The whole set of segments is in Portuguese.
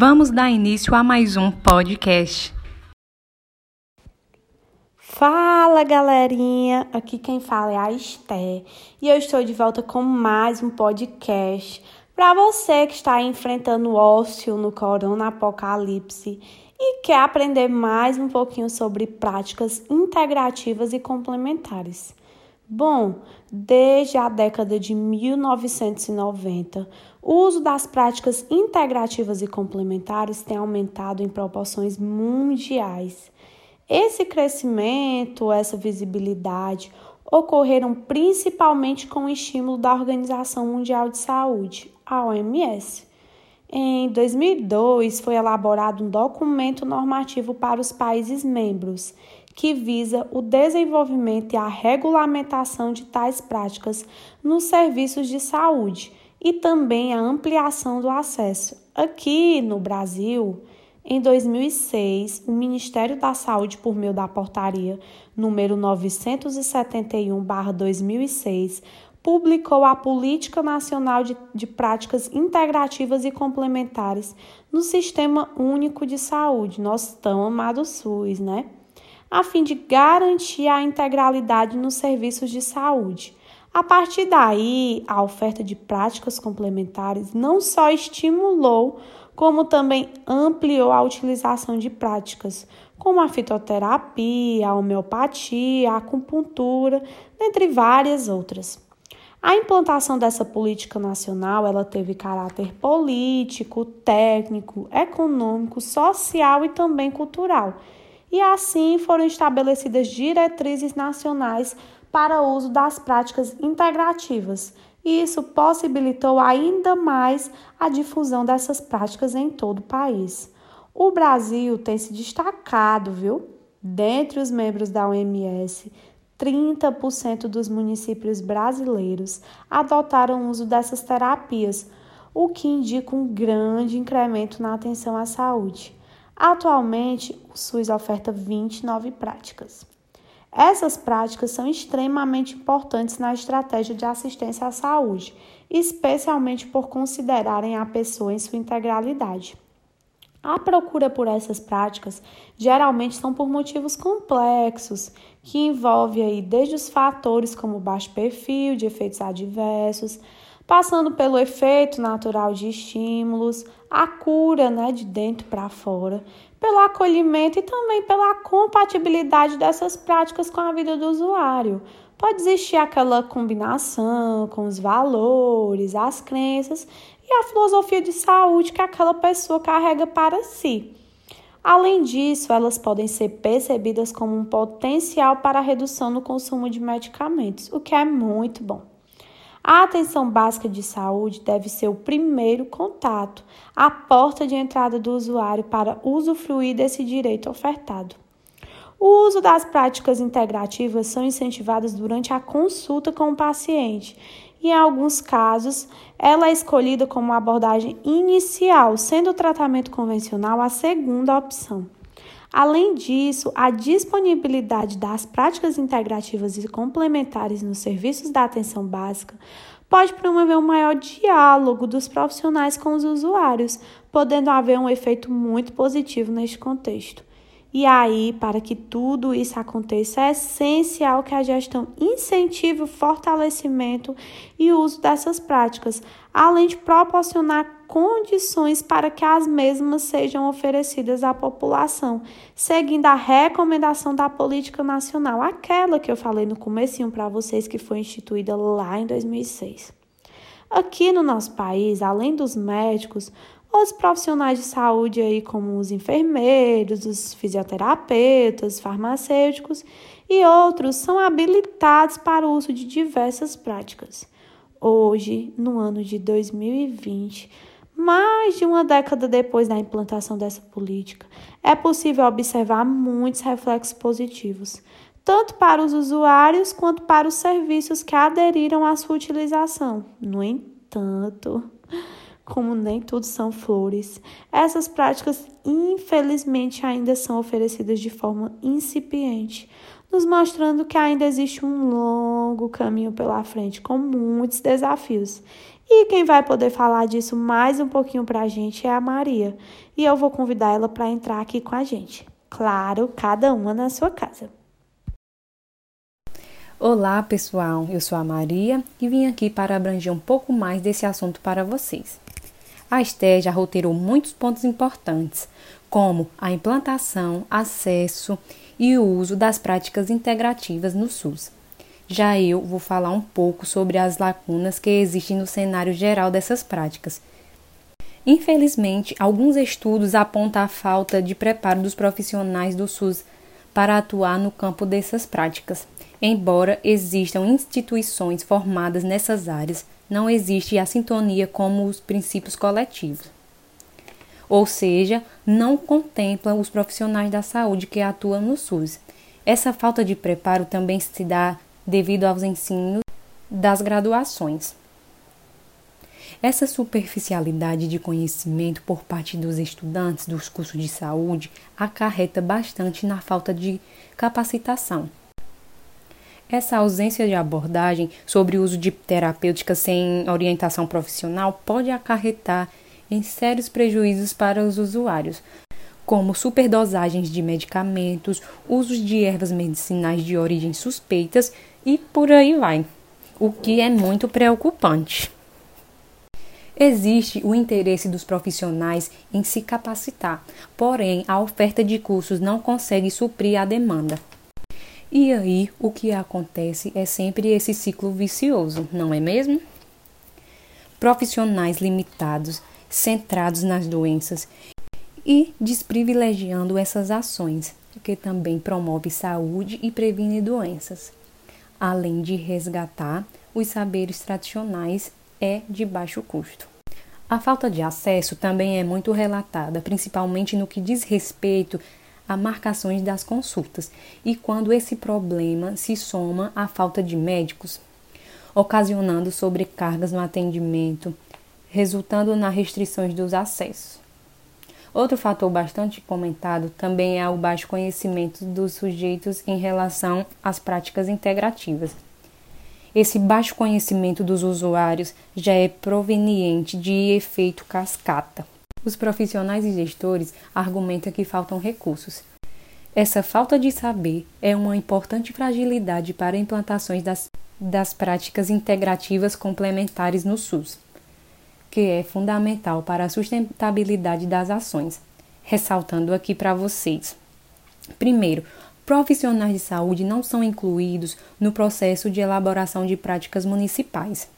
Vamos dar início a mais um podcast. Fala galerinha, aqui quem fala é a Esté e eu estou de volta com mais um podcast para você que está enfrentando o ócio no corona apocalipse e quer aprender mais um pouquinho sobre práticas integrativas e complementares. Bom, desde a década de 1990, o uso das práticas integrativas e complementares tem aumentado em proporções mundiais. Esse crescimento, essa visibilidade ocorreram principalmente com o estímulo da Organização Mundial de Saúde, a OMS. Em 2002, foi elaborado um documento normativo para os países membros que visa o desenvolvimento e a regulamentação de tais práticas nos serviços de saúde e também a ampliação do acesso. Aqui no Brasil, em 2006, o Ministério da Saúde, por meio da portaria número 971/2006, publicou a Política Nacional de, de Práticas Integrativas e Complementares no Sistema Único de Saúde, nosso tão amado SUS, né? A fim de garantir a integralidade nos serviços de saúde. A partir daí, a oferta de práticas complementares não só estimulou, como também ampliou a utilização de práticas, como a fitoterapia, a homeopatia, a acupuntura, dentre várias outras. A implantação dessa política nacional, ela teve caráter político, técnico, econômico, social e também cultural e assim foram estabelecidas diretrizes nacionais para o uso das práticas integrativas. E isso possibilitou ainda mais a difusão dessas práticas em todo o país. O Brasil tem se destacado, viu? Dentre os membros da OMS, 30% dos municípios brasileiros adotaram o uso dessas terapias, o que indica um grande incremento na atenção à saúde. Atualmente, o SUS oferta 29 práticas. Essas práticas são extremamente importantes na estratégia de assistência à saúde, especialmente por considerarem a pessoa em sua integralidade. A procura por essas práticas geralmente são por motivos complexos, que envolvem aí desde os fatores como baixo perfil de efeitos adversos, passando pelo efeito natural de estímulos, a cura né, de dentro para fora, pelo acolhimento e também pela compatibilidade dessas práticas com a vida do usuário. Pode existir aquela combinação com os valores, as crenças e a filosofia de saúde que aquela pessoa carrega para si. Além disso, elas podem ser percebidas como um potencial para a redução no consumo de medicamentos, o que é muito bom. A atenção básica de saúde deve ser o primeiro contato, a porta de entrada do usuário para usufruir desse direito ofertado. O uso das práticas integrativas são incentivadas durante a consulta com o paciente e, em alguns casos, ela é escolhida como abordagem inicial, sendo o tratamento convencional a segunda opção. Além disso, a disponibilidade das práticas integrativas e complementares nos serviços da atenção básica pode promover um maior diálogo dos profissionais com os usuários, podendo haver um efeito muito positivo neste contexto. E aí, para que tudo isso aconteça, é essencial que a gestão incentive o fortalecimento e uso dessas práticas, além de proporcionar condições para que as mesmas sejam oferecidas à população, seguindo a recomendação da política nacional, aquela que eu falei no comecinho para vocês que foi instituída lá em 2006. Aqui no nosso país, além dos médicos, os profissionais de saúde aí como os enfermeiros, os fisioterapeutas, farmacêuticos e outros são habilitados para o uso de diversas práticas. Hoje, no ano de 2020, mais de uma década depois da implantação dessa política, é possível observar muitos reflexos positivos, tanto para os usuários quanto para os serviços que aderiram à sua utilização. No entanto, como nem tudo são flores, essas práticas infelizmente ainda são oferecidas de forma incipiente, nos mostrando que ainda existe um longo caminho pela frente com muitos desafios. E quem vai poder falar disso mais um pouquinho para a gente é a Maria. E eu vou convidar ela para entrar aqui com a gente. Claro, cada uma na sua casa. Olá, pessoal. Eu sou a Maria e vim aqui para abranger um pouco mais desse assunto para vocês. A Esté já roteirou muitos pontos importantes, como a implantação, acesso e o uso das práticas integrativas no SUS. Já eu vou falar um pouco sobre as lacunas que existem no cenário geral dessas práticas. Infelizmente, alguns estudos apontam a falta de preparo dos profissionais do SUS para atuar no campo dessas práticas. Embora existam instituições formadas nessas áreas, não existe a sintonia como os princípios coletivos. Ou seja, não contempla os profissionais da saúde que atuam no SUS. Essa falta de preparo também se dá devido aos ensinos das graduações. Essa superficialidade de conhecimento por parte dos estudantes dos cursos de saúde acarreta bastante na falta de capacitação. Essa ausência de abordagem sobre o uso de terapêuticas sem orientação profissional pode acarretar em sérios prejuízos para os usuários, como superdosagens de medicamentos, usos de ervas medicinais de origem suspeitas e por aí vai, o que é muito preocupante. Existe o interesse dos profissionais em se capacitar, porém a oferta de cursos não consegue suprir a demanda. E aí o que acontece é sempre esse ciclo vicioso, não é mesmo? Profissionais limitados, centrados nas doenças e desprivilegiando essas ações, que também promove saúde e previne doenças além de resgatar os saberes tradicionais, é de baixo custo. A falta de acesso também é muito relatada, principalmente no que diz respeito a marcações das consultas e quando esse problema se soma à falta de médicos, ocasionando sobrecargas no atendimento, resultando nas restrições dos acessos. Outro fator bastante comentado também é o baixo conhecimento dos sujeitos em relação às práticas integrativas. Esse baixo conhecimento dos usuários já é proveniente de efeito cascata. Os profissionais e gestores argumentam que faltam recursos. Essa falta de saber é uma importante fragilidade para implantações das, das práticas integrativas complementares no SUS que é fundamental para a sustentabilidade das ações. Ressaltando aqui para vocês. Primeiro, profissionais de saúde não são incluídos no processo de elaboração de práticas municipais.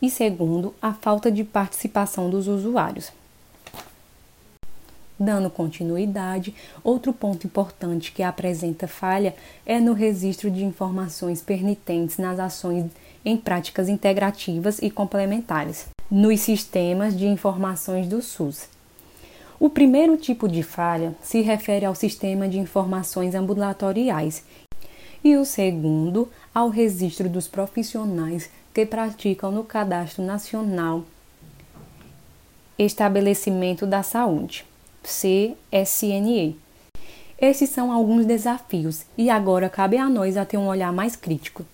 E segundo, a falta de participação dos usuários. Dando continuidade, outro ponto importante que apresenta falha é no registro de informações permitentes nas ações em práticas integrativas e complementares nos sistemas de informações do SUS. O primeiro tipo de falha se refere ao sistema de informações ambulatoriais e o segundo ao registro dos profissionais que praticam no Cadastro Nacional Estabelecimento da Saúde, CSNE. Esses são alguns desafios e agora cabe a nós a ter um olhar mais crítico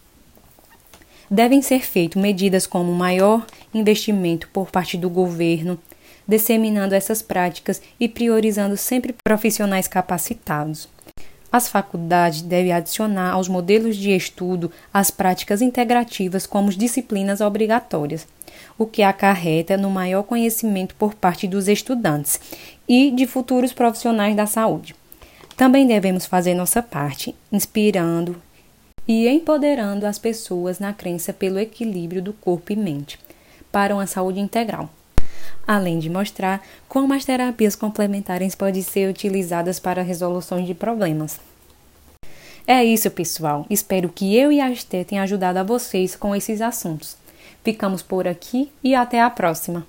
devem ser feitas medidas como maior investimento por parte do governo, disseminando essas práticas e priorizando sempre profissionais capacitados. As faculdades devem adicionar aos modelos de estudo as práticas integrativas como disciplinas obrigatórias, o que acarreta no maior conhecimento por parte dos estudantes e de futuros profissionais da saúde. Também devemos fazer nossa parte, inspirando, e empoderando as pessoas na crença pelo equilíbrio do corpo e mente para uma saúde integral. Além de mostrar como as terapias complementares podem ser utilizadas para a resolução de problemas. É isso, pessoal. Espero que eu e a Esté tenham ajudado a vocês com esses assuntos. Ficamos por aqui e até a próxima.